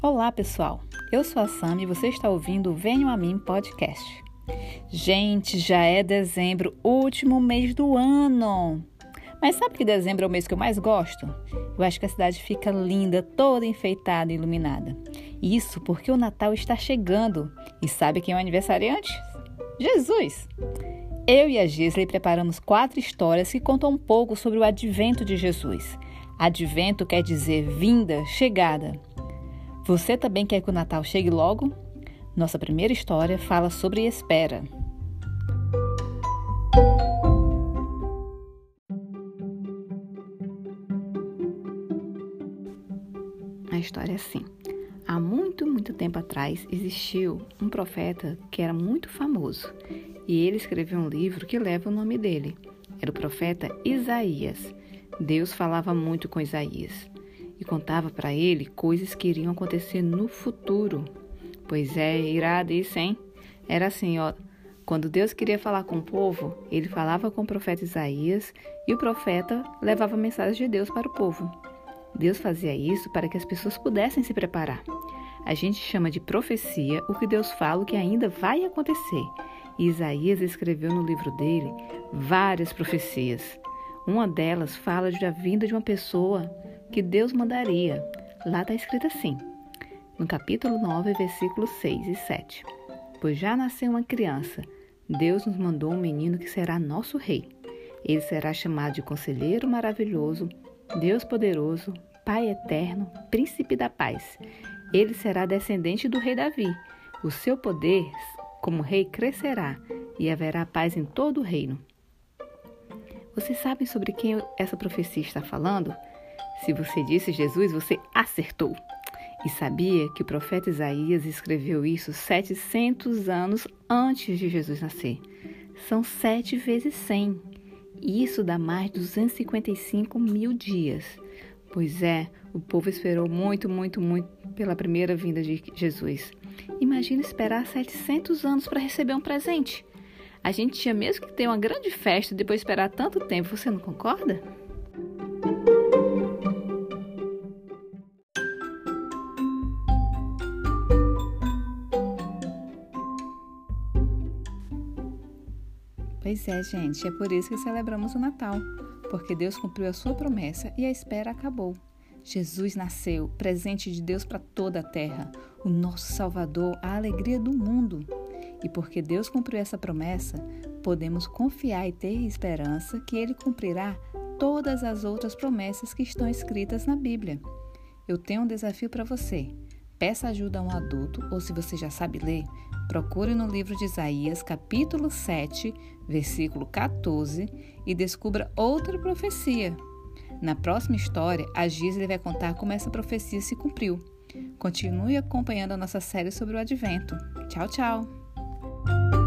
Olá, pessoal. Eu sou a Sam e você está ouvindo o Venho a Mim podcast. Gente, já é dezembro, último mês do ano. Mas sabe que dezembro é o mês que eu mais gosto? Eu acho que a cidade fica linda, toda enfeitada e iluminada. Isso porque o Natal está chegando. E sabe quem é o aniversariante? Jesus! Eu e a Gisley preparamos quatro histórias que contam um pouco sobre o advento de Jesus. Advento quer dizer vinda, chegada. Você também quer que o Natal chegue logo? Nossa primeira história fala sobre espera. A história é assim. Há muito, muito tempo atrás existiu um profeta que era muito famoso e ele escreveu um livro que leva o nome dele. Era o profeta Isaías. Deus falava muito com Isaías e contava para ele coisas que iriam acontecer no futuro. Pois é, irado isso, hein? Era assim, ó. Quando Deus queria falar com o povo, ele falava com o profeta Isaías e o profeta levava a mensagem de Deus para o povo. Deus fazia isso para que as pessoas pudessem se preparar. A gente chama de profecia o que Deus fala que ainda vai acontecer. E Isaías escreveu no livro dele várias profecias. Uma delas fala da vinda de uma pessoa que Deus mandaria. Lá está escrito assim, no capítulo 9, versículos 6 e 7. Pois já nasceu uma criança, Deus nos mandou um menino que será nosso rei. Ele será chamado de Conselheiro Maravilhoso, Deus Poderoso, Pai Eterno, Príncipe da Paz. Ele será descendente do rei Davi. O seu poder como rei crescerá e haverá paz em todo o reino. Vocês sabem sobre quem essa profecia está falando? Se você disse Jesus, você acertou. E sabia que o profeta Isaías escreveu isso 700 anos antes de Jesus nascer. São 7 vezes 100. Isso dá mais de 255 mil dias. Pois é, o povo esperou muito, muito, muito pela primeira vinda de Jesus. Imagina esperar 700 anos para receber um presente. A gente tinha mesmo que ter uma grande festa e depois esperar tanto tempo, você não concorda? Pois é, gente, é por isso que celebramos o Natal, porque Deus cumpriu a sua promessa e a espera acabou. Jesus nasceu, presente de Deus para toda a terra, o nosso Salvador, a alegria do mundo. E porque Deus cumpriu essa promessa, podemos confiar e ter esperança que Ele cumprirá todas as outras promessas que estão escritas na Bíblia. Eu tenho um desafio para você. Peça ajuda a um adulto, ou se você já sabe ler, procure no livro de Isaías, capítulo 7, versículo 14, e descubra outra profecia. Na próxima história, a Gisele vai contar como essa profecia se cumpriu. Continue acompanhando a nossa série sobre o advento. Tchau, tchau!